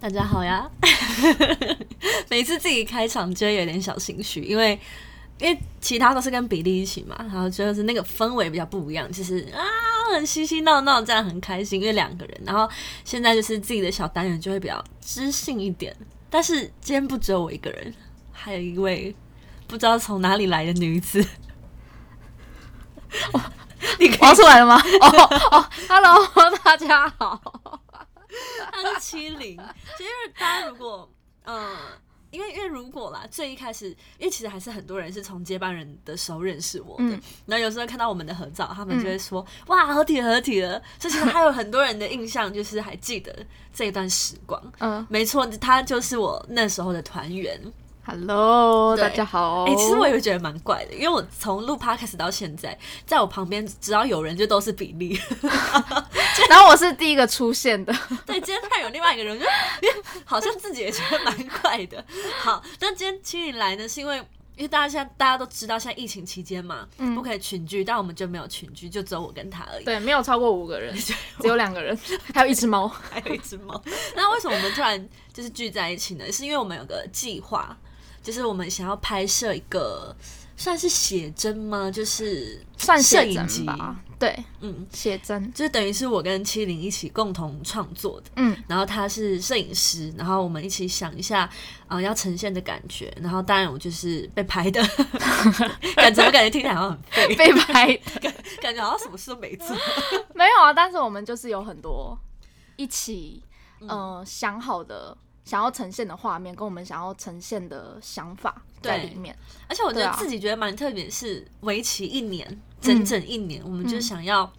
大家好呀！每次自己开场就会有点小心虚，因为因为其他都是跟比利一起嘛，然后就是那个氛围比较不一样，就是啊很嬉嬉闹闹，这样很开心，因为两个人。然后现在就是自己的小单元就会比较知性一点，但是今天不只有我一个人，还有一位不知道从哪里来的女子。你跑出来了吗？哦哦，Hello，大家好。他是七零，其实大家如果嗯，因为因为如果啦，最一开始，因为其实还是很多人是从接班人的时候认识我的，然后有时候看到我们的合照，他们就会说哇合体合体了，所以其实还有很多人的印象就是还记得这一段时光，嗯，没错，他就是我那时候的团员。Hello，大家好。哎，其实我也会觉得蛮怪的，因为我从录 Podcast 到现在，在我旁边只要有人就都是比利，然后我是第一个出现的。对，今天突然有另外一个人，就 好像自己也觉得蛮怪的。好，但今天请你来呢，是因为因为大家现在大家都知道，现在疫情期间嘛，不可以群聚，但我们就没有群聚，就只有我跟他而已。对，没有超过五个人，只有两个人，还有一只猫，还有一只猫。那为什么我们突然就是聚在一起呢？是因为我们有个计划。就是我们想要拍摄一个算是写真吗？就是算摄影集吧。对，嗯，写真就是等于是我跟七零一起共同创作的。嗯，然后他是摄影师，然后我们一起想一下啊要呈现的感觉。然后当然我就是被拍的，感觉我感觉听起来好像很废？被拍，感 感觉好像什么事都没做。没有啊，但是我们就是有很多一起嗯想好的。想要呈现的画面跟我们想要呈现的想法在里面，而且我觉得自己觉得蛮特别，是为期一年，整整一年，我们就想要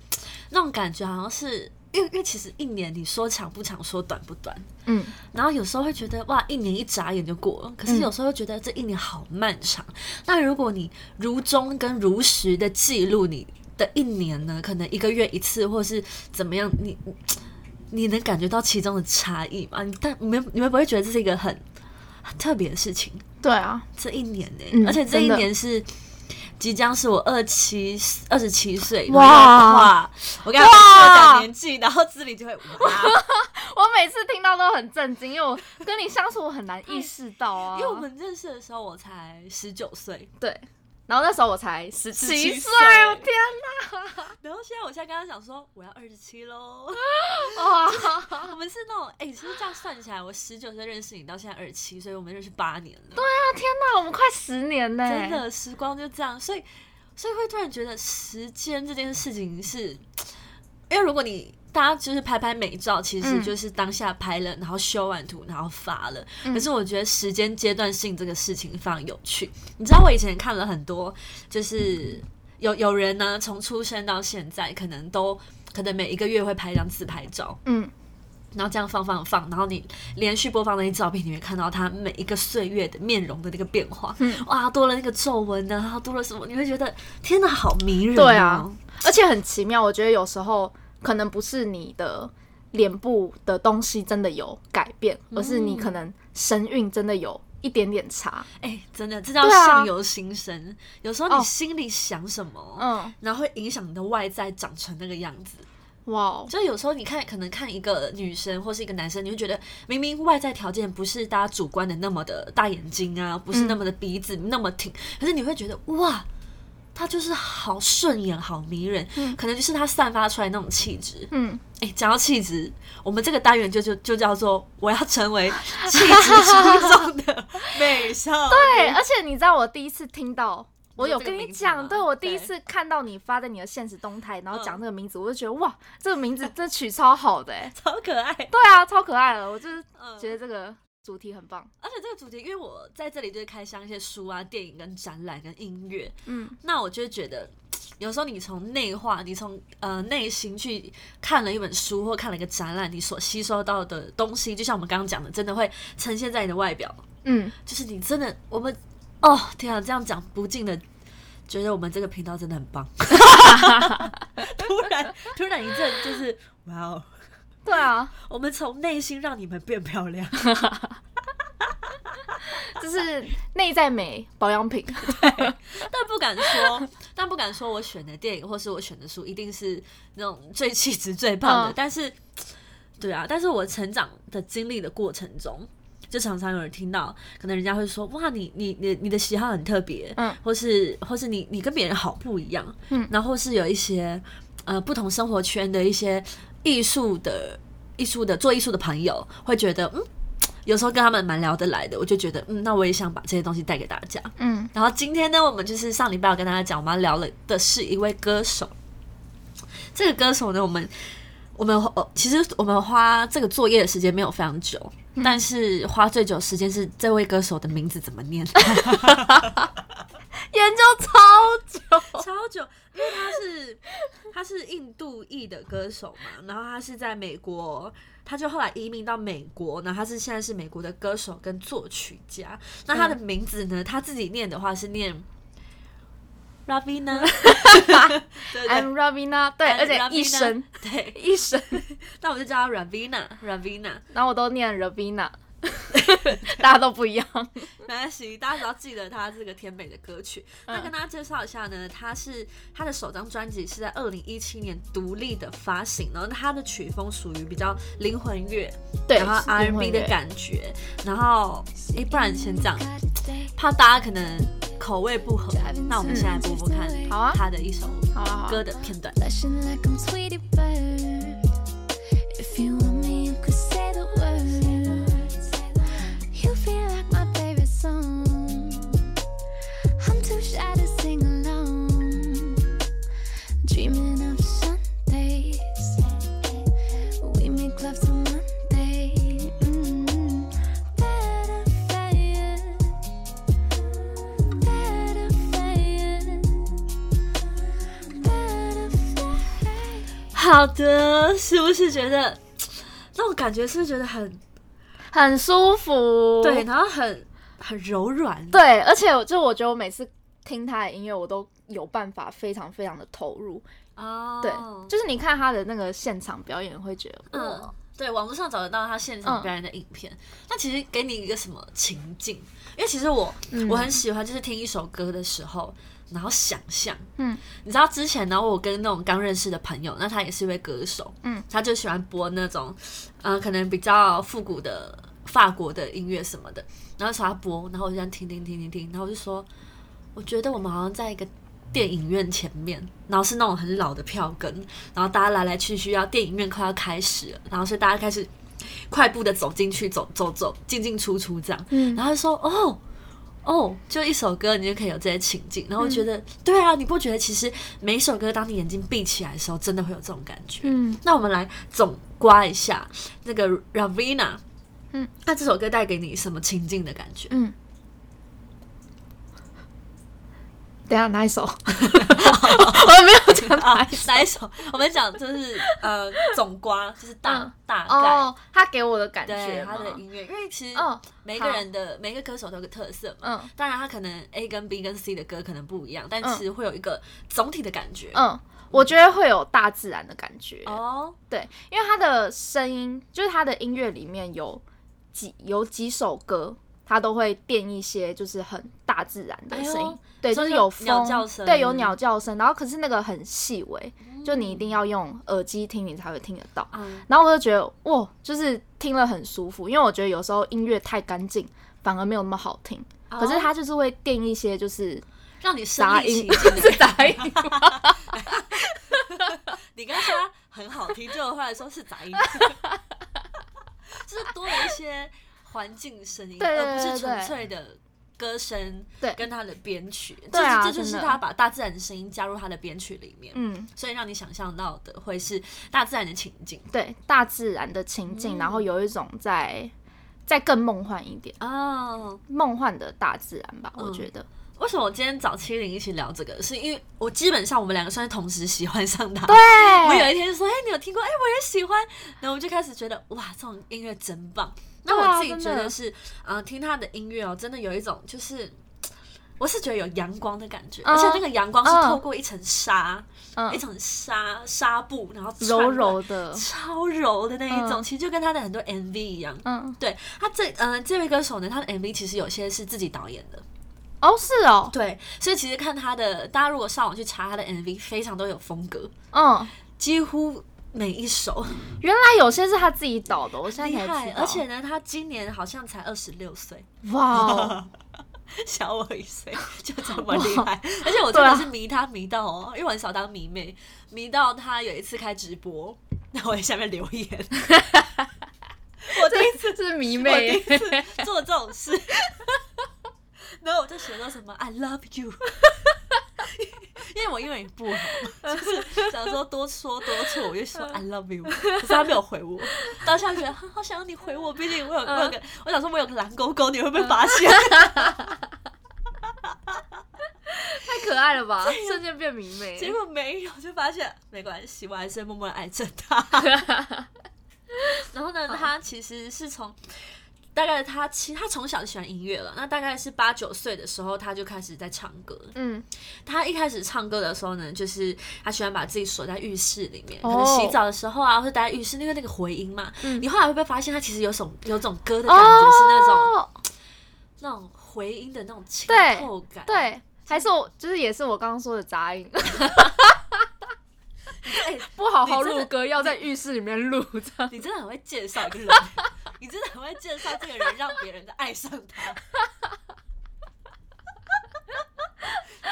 那种感觉，好像是因为因为其实一年你说长不长，说短不短，嗯，然后有时候会觉得哇，一年一眨眼就过了，可是有时候又觉得这一年好漫长。那如果你如中跟如实的记录你的一年呢，可能一个月一次，或是怎么样，你。你能感觉到其中的差异吗？你但你们你们不会觉得这是一个很很特别的事情？对啊，这一年呢，而且这一年是即将是我二七二十七岁哇！我刚刚讲年纪，然后这里就会哇！我每次听到都很震惊，因为我跟你相处，我很难意识到啊。因为我们认识的时候，我才十九岁，对。然后那时候我才十七岁，天哪！然后现在我现在跟他讲说我要二十七喽。哇，我们是那种哎，其实这样算起来，我十九岁认识你到现在二十七，所以我们认识八年了。对啊，天哪，我们快十年呢！真的，时光就这样，所以所以会突然觉得时间这件事情是，因为如果你。大家就是拍拍美照，其实就是当下拍了，然后修完图，然后发了。可是我觉得时间阶段性这个事情非常有趣。你知道我以前看了很多，就是有有人呢，从出生到现在，可能都可能每一个月会拍一张自拍照，嗯，然后这样放放放，然后你连续播放那些照片，你会看到他每一个岁月的面容的那个变化，哇，多了那个皱纹呢，然后多了什么，你会觉得天哪，好迷人，对啊，而且很奇妙。我觉得有时候。可能不是你的脸部的东西真的有改变，而是你可能神韵真的有一点点差。哎，真的，这叫相由心生。有时候你心里想什么，嗯，然后会影响你的外在长成那个样子。哇，就有时候你看，可能看一个女生或是一个男生，你会觉得明明外在条件不是大家主观的那么的大眼睛啊，不是那么的鼻子那么挺，可是你会觉得哇。他就是好顺眼，好迷人，嗯可能就是他散发出来那种气质。嗯，哎，讲到气质，我们这个单元就就就叫做我要成为气质出众的 美少女。对，而且你知道我第一次听到，我有跟你讲，对我第一次看到你发在你的现实动态，然后讲这个名字，我就觉得哇，这个名字这取超好的，哎，超可爱。对啊，超可爱的，我就是觉得这个。主题很棒，而且这个主题，因为我在这里就是开箱一些书啊、电影、跟展览、跟音乐，嗯，那我就觉得，有时候你从内化，你从呃内心去看了一本书或看了一个展览，你所吸收到的东西，就像我们刚刚讲的，真的会呈现在你的外表，嗯，就是你真的，我们哦天啊，这样讲不尽的，觉得我们这个频道真的很棒，突然突然一阵就是哇哦。对啊，我们从内心让你们变漂亮，就是内在美保养品。但不敢说，但不敢说我选的电影或是我选的书一定是那种最气质最棒的。但是对啊，但是我成长的经历的过程中，就常常有人听到，可能人家会说，哇，你你你你的喜好很特别，嗯，或是或是你你跟别人好不一样，嗯，然后是有一些呃不同生活圈的一些艺术的艺术的做艺术的朋友会觉得，嗯。有时候跟他们蛮聊得来的，我就觉得，嗯，那我也想把这些东西带给大家。嗯，然后今天呢，我们就是上礼拜我跟大家讲，我们要聊了的是一位歌手。这个歌手呢，我们我们呃，其实我们花这个作业的时间没有非常久，但是花最久时间是这位歌手的名字怎么念，研究超久，超久，因为他是 他是印度裔的歌手嘛，然后他是在美国，他就后来移民到美国，然后他是现在是美国的歌手跟作曲家。那他的名字呢，他自己念的话是念 Ravina，I'm Ravina，对，而且 Ravina 一声对，一声，那我就叫他 Ravina，Ravina，然后我都念 Ravina，大家都不一样。没关系，大家只要记得他这个甜美的歌曲。那跟大家介绍一下呢，他是他的首张专辑是在二零一七年独立的发行，然后他的曲风属于比较灵魂乐，对然后 R&B 的感觉，然后诶，不然先这样，怕大家可能口味不合，那我们先来播播看，好啊他的一首歌的片段。好的，是不是觉得那种感觉？是不是觉得很很舒服。对，然后很很柔软？对，而且我就我觉得我每次听他的音乐，我都有办法非常非常的投入。哦，对，就是你看他的那个现场表演，会觉得嗯哇，，对，网络上找得到他现场表演的影片。那其实给你一个什么情境？因为其实我、嗯我很喜欢，就是听一首歌的时候，然后想象，嗯，你知道之前呢，我跟那种刚认识的朋友，那他也是一位歌手，嗯，他就喜欢播那种，呃，可能比较复古的法国的音乐什么的，然后找他播，然后我就这样听听听听听，然后我就说，我觉得我们好像在一个电影院前面，然后是那种很老的票根，然后大家来来去去，要电影院快要开始了，然后所以大家开始快步的走进去，走走走，进进出出这样，嗯然后他就说哦。哦，就一首歌，你就可以有这些情境，然后觉得，对啊，你不觉得其实每一首歌，当你眼睛闭起来的时候，真的会有这种感觉？嗯，那我们来总刮一下那个 Ravina，嗯，那这首歌带给你什么情境的感觉？嗯。等下哪一首？我没有讲啊哪一，首。哪一首？我们讲就是呃总瓜，就是大、嗯大概。哦，他给我的感觉他的音乐，因为其实嗯每一个人的每一个歌手都有个特色嘛。嗯当然，他可能 A 跟 B 跟 C 的歌可能不一样，但嗯其实会有一个总体的感觉。嗯，我觉得会有大自然的感觉。哦，对，因为他的声音，就是他的音乐里面有几有几首歌，他都会垫一些就是很大自然的声音，哎对，就是有鸟风，叫声对，有鸟叫声，然后可是那个很细微，就你一定要用耳机听，你才会听得到。嗯，然后我就觉得哇，就是听了很舒服，因为我觉得有时候音乐太干净，反而没有那么好听。可是哦它就是会垫一些就是让你身杂音，是杂音，你刚刚说它很好听，结果后来说是杂音，就是多了一些环境声音，而不是纯粹的歌声，对跟他的编曲，这这就是他把大自然的声音加入他的编曲里面，嗯，所以让你想象到的会是大自然的情景对，大自然的情境，然后有一种在在更梦幻一点，哦。梦幻的大自然吧，我嗯觉得。为什么我今天找七零一起聊这个？是因为我基本上我们两个算是同时喜欢上他。对，我有一天就说：“哎、你有听过？哎、我也喜欢。”然后我就开始觉得，哇，这种音乐真棒。那我自己觉得是，呃，听他的音乐哦，真的有一种就是，我是觉得有阳光的感觉，嗯而且那个阳光是嗯透过一层纱，嗯一层纱纱布，然后柔柔的，超柔的那一种，嗯其实就跟他的很多 MV 一样。嗯，对他这，嗯、这位歌手呢，他的 MV 其实有些是自己导演的，哦，是哦，对，所以其实看他的，大家如果上网去查他的 MV，非常都有风格，嗯，几乎每一首，原来有些是他自己导的，我现在。才知道。而且呢，他今年好像才二十六岁，哇哦，小我一岁，就这么厉害。而且我真的是迷他迷到哦，因为我很少当迷妹，迷到他有一次开直播，那我在下面留言。我第一次是迷我妹第一次做这种事，然后我就写到什么 I love you，我英文也不好，就是想说多说多错，我就说 I love you，可是他没有回我，当下觉得好好想要你回我，毕竟我有我有个，我想说我有个蓝勾勾，你会不会发现？太可爱了吧，瞬间变迷妹。结果没有，就发现没关系，我还是默默的爱着他。然后呢，他其实是从大概他其实他从小就喜欢音乐了，那大概是八九岁的时候，他就开始在唱歌。嗯，他一开始唱歌的时候呢，就是他喜欢把自己锁在浴室里面，可哦能洗澡的时候啊，或者待在浴室那个那个回音嘛。嗯你后来会不会发现，他其实有种有种歌的感觉是那种、哦，那种回音的那种清对透感？对，还是我就是也是我刚刚说的杂音，哎、不好好录歌，要在浴室里面录这样。你真的很会介绍一个人，你真的很会介绍这个人，让别人的爱上他。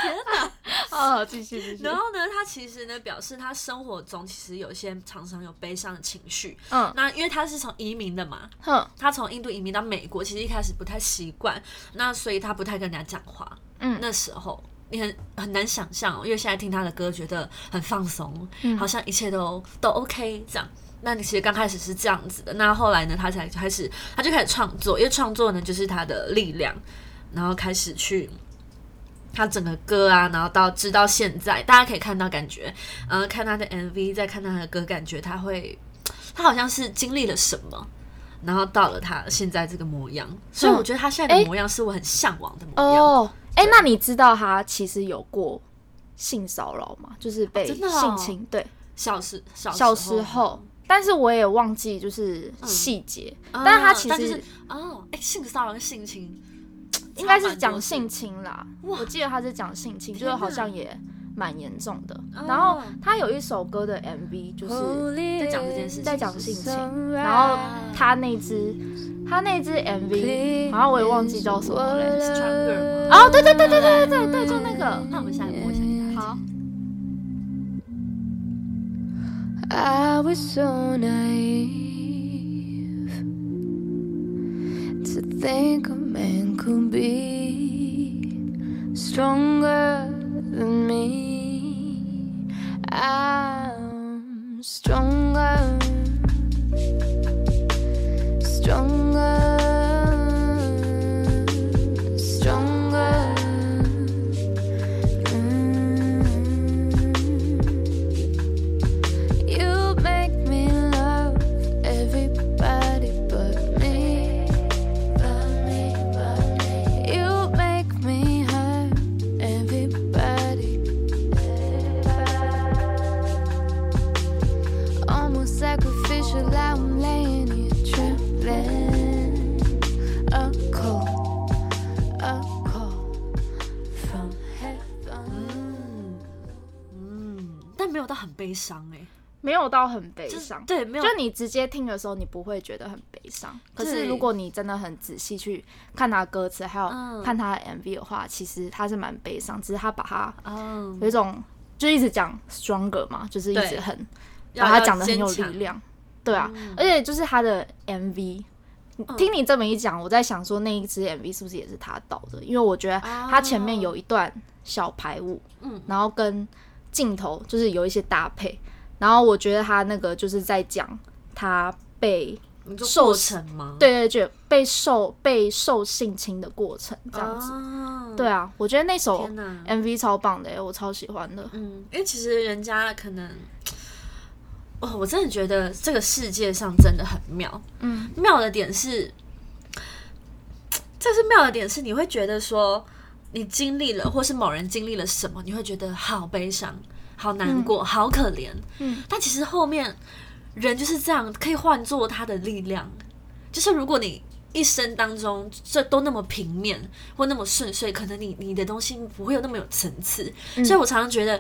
天哪！哦，继续继续。然后呢，他其实呢表示他生活中其实有些常常有悲伤的情绪。嗯那因为他是从移民的嘛，哼，他从印度移民到美国，其实一开始不太习惯，那所以他不太跟人家讲话。嗯那时候你很很难想象哦，因为现在听他的歌觉得很放松，嗯好像一切都都 OK 这样。那你其实刚开始是这样子的，那后来呢，他才开始，他就开始创作，因为创作呢就是他的力量，然后开始去他整个歌啊，然后到直到现在，大家可以看到感觉，呃，看他的 MV，再看他的歌，感觉他会，他好像是经历了什么，然后到了他现在这个模样，所以我觉得他现在的模样是我很向往的模样。哦，哎、那你知道他其实有过性骚扰吗？就是被性侵，对，小时小小时时候。但是我也忘记就是细节，啊但是他其实就是哦，哎、性骚扰跟性侵 应该是讲性侵啦。我记得他是讲性侵，就是好像也蛮严重的。哦。然后他有一首歌的 MV 就是在讲这件事情，在讲性侵，然后他那支他那支 MV，然后我也忘记叫什么了。哦，对对对对对对对对，就那个。那我们下一下给大家好 I was so naive to think a man could be stronger 悲伤哎、没有到很悲伤，对，没有就你直接听的时候，你不会觉得很悲伤。可是如果你真的很仔细去看他歌词，还有嗯。看他的 MV 的话，其实他是蛮悲伤，只是他把他哦，有一种就一直讲 stronger 嘛，就是一直很把他讲的很有力量。对啊，嗯。而且就是他的 MV。听你这么一讲，我在想说那一支 MV 是不是也是他导的？因为我觉得他前面有一段小排舞，嗯。然后跟镜头就是有一些搭配，然后我觉得他那个就是在讲他被受过程吗？对对对被受被受性侵的过程这样子。哦对啊，我觉得那首 MV 超棒的耶，我超喜欢的。嗯，因为其实人家可能，哦，我真的觉得这个世界上真的很妙。嗯，妙的点是，这是妙的点是，你会觉得说，你经历了，或是某人经历了什么，你会觉得好悲伤、好难过、好可怜。嗯，但其实后面人就是这样，可以换作他的力量。就是如果你一生当中这都那么平面或那么顺遂，可能你你的东西不会有那么有层次。所以我常常觉得，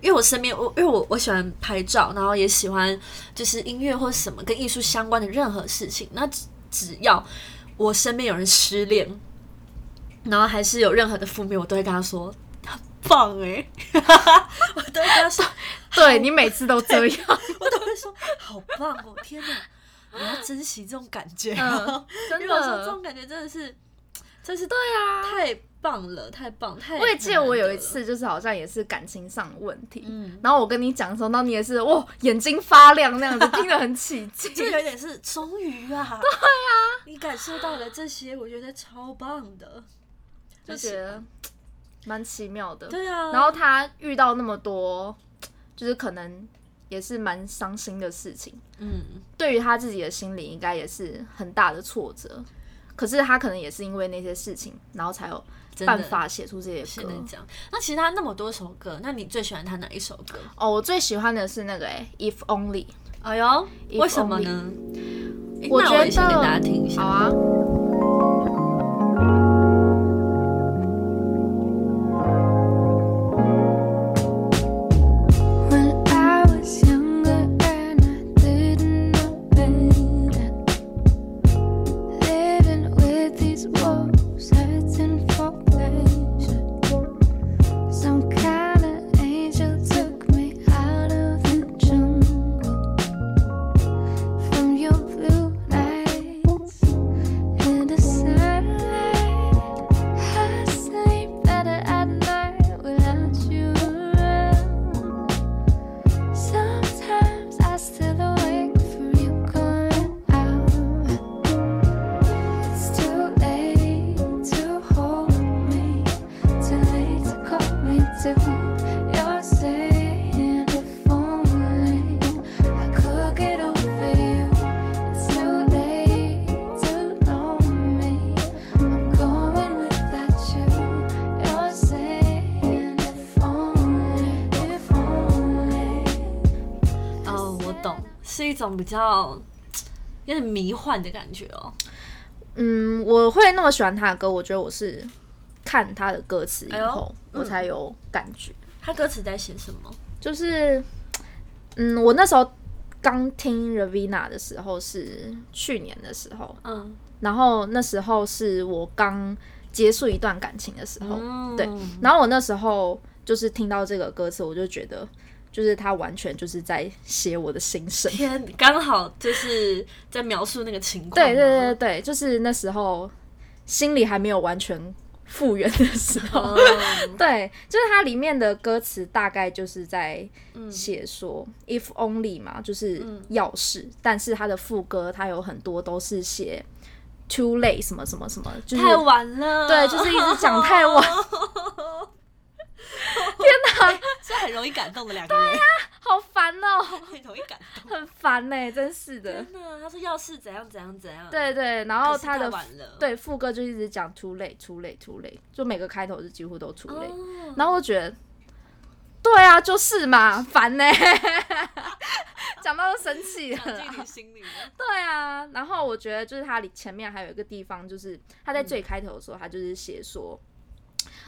因为我身边我因为我我喜欢拍照，然后也喜欢就是音乐或什么跟艺术相关的任何事情。那只只要我身边有人失恋，然后还是有任何的负面，我都会跟他说很棒哎、我都会跟他说，对你每次都这样，我都会说好棒哦，天哪！我要珍惜这种感觉，嗯真因为我说这种。感觉真的是，真是对啊，太棒了，太棒，太。我也记得我有一次，就是好像也是感情上的问题，嗯，然后我跟你讲的时候，然后你也是哇眼睛发亮那样子，听得很起劲。就有点是终于啊，对啊，你感受到了这些，我觉得超棒的，就觉得蛮奇妙的。对啊，然后他遇到那么多，就是可能也是蛮伤心的事情，嗯，对于他自己的心理应该也是很大的挫折。可是他可能也是因为那些事情，然后才有办法写出这些歌。那其实他那么多首歌，那你最喜欢他哪一首歌？哦，我最喜欢的是那个哎、If Only，哎呦，If 为什么呢？我觉那我也先给得大家听一下。好啊。种比较有点迷幻的感觉哦。嗯，我会那么喜欢他的歌，我觉得我是看他的歌词以后，嗯我才有感觉。他歌词在写什么？就是，嗯，我那时候刚听 Ravina 的时候是去年的时候，嗯，然后那时候是我刚结束一段感情的时候，嗯对，然后我那时候就是听到这个歌词，我就觉得，就是他完全就是在写我的心声。天，刚好就是在描述那个情况。对对对对，对，就是那时候心里还没有完全复原的时候。哦，对，就是它里面的歌词大概就是在嗯写说、if only 嘛，就是要是，但是它的副歌它有很多都是写 too late 什么什么什么，就是太晚了。对，就是一直讲太晚，是很容易感动的两个人，对呀好烦哦、很容易感动。很烦呢、真是的。真的，他说要是怎样怎样怎样，对对，然后他的，对副歌就一直讲 too late too late too late，就每个开头是几乎都 too late，、哦，然后我觉得，对啊，就是嘛，烦呢、讲到都生气了。对啊，然后我觉得就是他里前面还有一个地方，就是他在最开头的时候，他就是写说。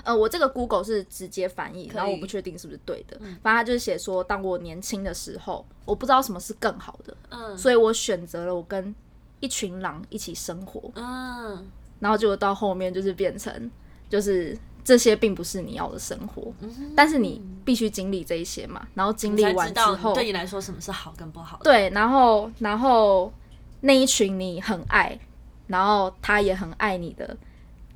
呃，我这个 Google 是直接翻译，然后我不确定是不是对的。反正他就是写说，当我年轻的时候，我不知道什么是更好的，嗯所以我选择了我跟一群狼一起生活。嗯，然后结果到后面就是变成，就是这些并不是你要的生活，但是你必须经历这一些嘛。然后经历完之后，对你来说什么是好跟不好的。对，然后然后那一群你很爱，然后他也很爱你的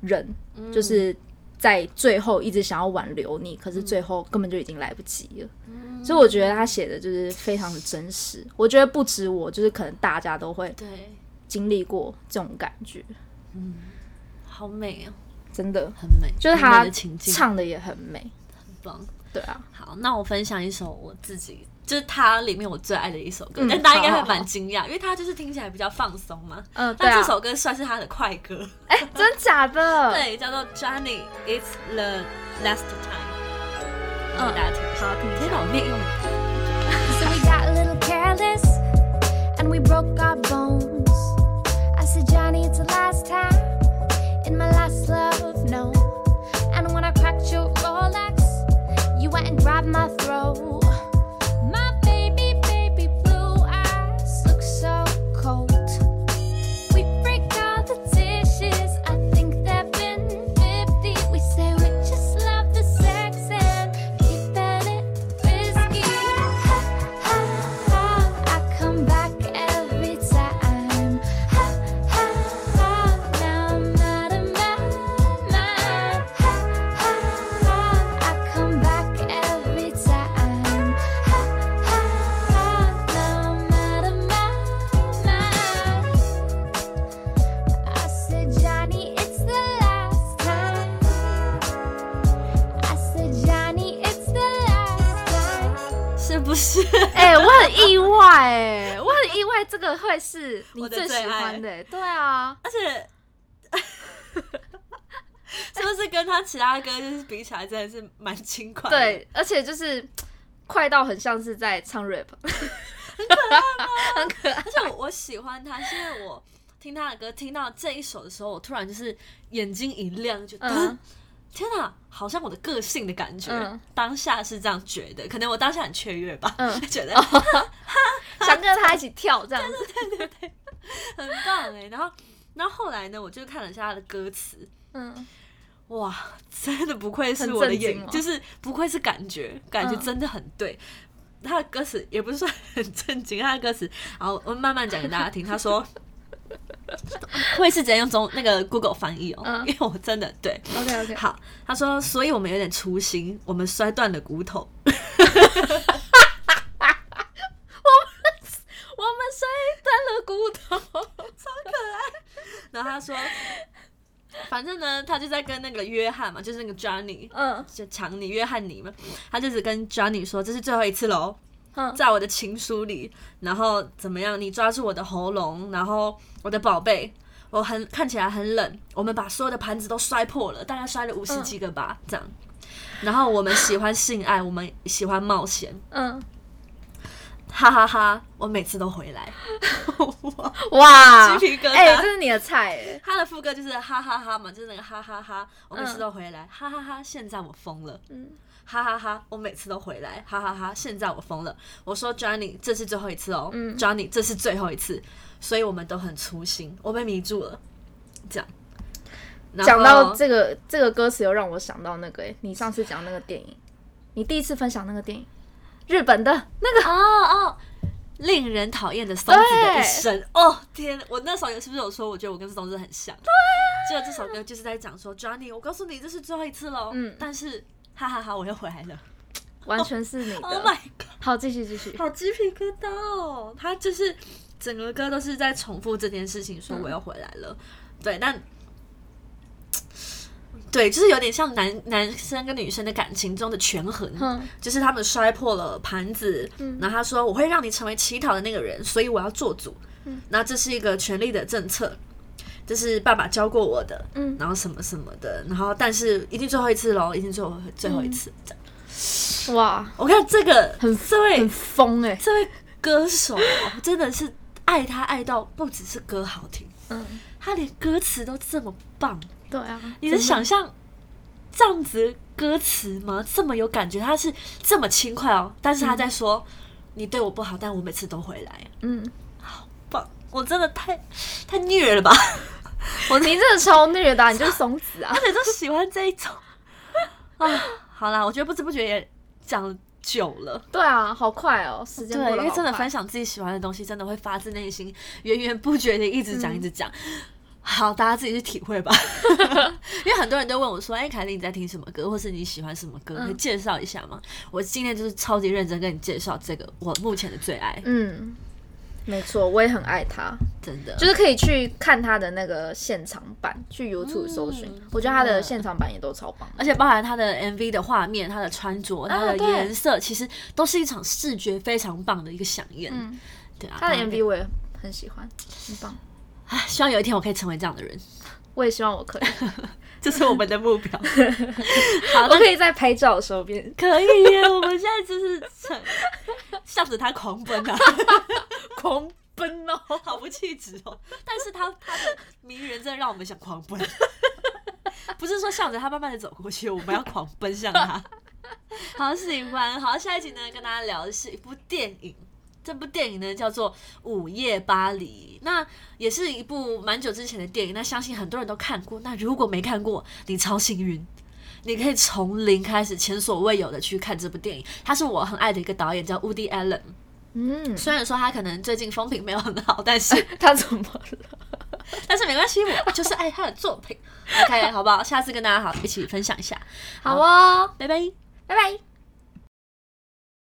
人，嗯就是在最后一直想要挽留你，可是最后根本就已经来不及了。嗯所以我觉得他写的就是非常的真实。我觉得不止我，就是可能大家都会对，经历过这种感觉，好美哦，真的。很美，就是他唱的也很美，很棒。对啊，好，那我分享一首我自己，就是它里面我最爱的一首歌，嗯但大家应该会蛮惊讶，因为它就是听起来比较放松嘛。嗯，但这，首歌算是他的快歌，哎、真假的？，对，叫做 Johnny It's the Last Time。嗯大家听一下。好听一下天哪，我念英文。So we got a little careless and we broke our bones. I said, Johnny, it's the last time in my last love, no. And when I cracked your Rolex, you went and grabbed my throat. 哎，我很意外，这个会是你最喜欢的欸。对啊，而且 是不是跟他其他歌就是比起来，真的是蛮轻快的？对，而且就是快到很像是在唱 rap，很可爱 很可爱而且我我喜欢他，是因为我听他的歌，听到这一首的时候，我突然就是眼睛一亮，就、嗯天哪，好像我的个性的感觉。嗯当下是这样觉得，可能我当下很雀跃吧，嗯 觉得想跟他一起跳这样子。对对对很棒哎。然后，然后后来呢，我就看了一下他的歌词，嗯，哇，真的不愧是我的眼，就是不愧是感觉，感觉嗯真的很对。他的歌词也不是说很正经，他的歌词，然后我慢慢讲给大家听。他说，会是直接用中那个 Google 翻译哦，嗯因为我真的对。OK OK，好，他说，所以我们有点粗心，我们摔断了骨头。我们我们摔断了骨头。超可爱然后他说，反正呢，他就在跟那个约翰嘛，就是那个 Johnny，嗯就强尼约翰尼嘛，他就只跟 Johnny 说，这是最后一次喽。嗯在我的情书里，然后怎么样？你抓住我的喉咙，然后我的宝贝，我很看起来很冷。我们把所有的盘子都摔破了，大概摔了五十几个吧，这样。然后我们喜欢性爱，我们喜欢冒险，嗯，哈哈哈我每次都回来。哇，鸡皮疙瘩哎，这是你的菜哎。他的副歌就是哈哈哈嘛，就是那个哈哈哈，我每次都回来，哈哈哈。现在我疯了，嗯哈哈哈，我每次都回来，哈哈哈。现在我疯了，我说 Johnny，这是最后一次哦、嗯 j o h n n y 这是最后一次，所以我们都很粗心，我被迷住了，这样。讲到这个这个歌词，又让我想到那个哎，你上次讲那个电影，你第一次分享那个电影，日本的那个，哦哦，令人讨厌的松子的一生。哦天，我那时候有是不是有说，我觉得我跟松子很像？对。结果这首歌就是在讲说，Johnny，我告诉你，这是最后一次喽。嗯但是哈哈哈，我又回来了。完全是你 Oh 的。my god！好，继续继续。好鸡皮疙瘩哦！他就是整个歌都是在重复这件事情，说我要回来了。对，但对，就是有点像男男生跟女生的感情中的权衡，嗯就是他们摔破了盘子，然后他说我会让你成为乞讨的那个人，所以我要做主。那这是一个权力的政策。这是爸爸教过我的，嗯然后什么什么的，然后但是一定最后一次喽，一定最后最后一次。这样哇，我看这个很这位很疯哎。这位歌手哦真的是爱他爱到不只是歌好听，嗯，他连歌词都这么棒。对啊，你能想象这样子歌词吗？这么有感觉，他是这么轻快哦，但是他在说、你对我不好，但我每次都回来。嗯，棒，我真的太太虐了吧！我你真的超虐的啊，你就是松子啊而。且都喜欢这一种啊。好啦，我觉得不知不觉也讲久了。对啊，好快哦，时间过对，因为真的分享自己喜欢的东西，真的会发自内心、源源不绝的一直讲、一直讲。好，大家自己去体会吧。因为很多人都问我说：“哎、凯莉，你在听什么歌，或是你喜欢什么歌？可以介绍一下吗？”我今天就是超级认真跟你介绍这个我目前的最爱，嗯，没错，我也很爱他，真的。就是可以去看他的那个现场版，去 YouTube 搜寻，嗯我觉得他的现场版也都超棒的。而且包含他的 MV 的画面、他的穿着、他的颜色，其实都是一场视觉非常棒的一个飨宴。嗯，对啊，他的 MV 我也很喜欢，很棒。唉希望有一天我可以成为这样的人，我也希望我可以，这是我们的目标。好，我那可以在拍照的时候变可以耶！我们现在就是成向着他狂奔啊，狂奔哦，好不气质哦。但是他他的迷人真的让我们想狂奔，不是说向着他慢慢的走过去，我们要狂奔向他。好喜欢，好，下一集呢跟大家聊的是一部电影。这部电影呢叫做《午夜巴黎》，那也是一部蛮久之前的电影，那相信很多人都看过。那如果没看过，你超幸运，你可以从零开始，前所未有的去看这部电影。他是我很爱的一个导演，叫 Woody Allen。嗯，虽然说他可能最近风评没有很好，但是 他怎么了？但是没关系，我就是爱他的作品。OK，好不好？下次跟大家好一起分享一下。好哦，拜拜。拜拜。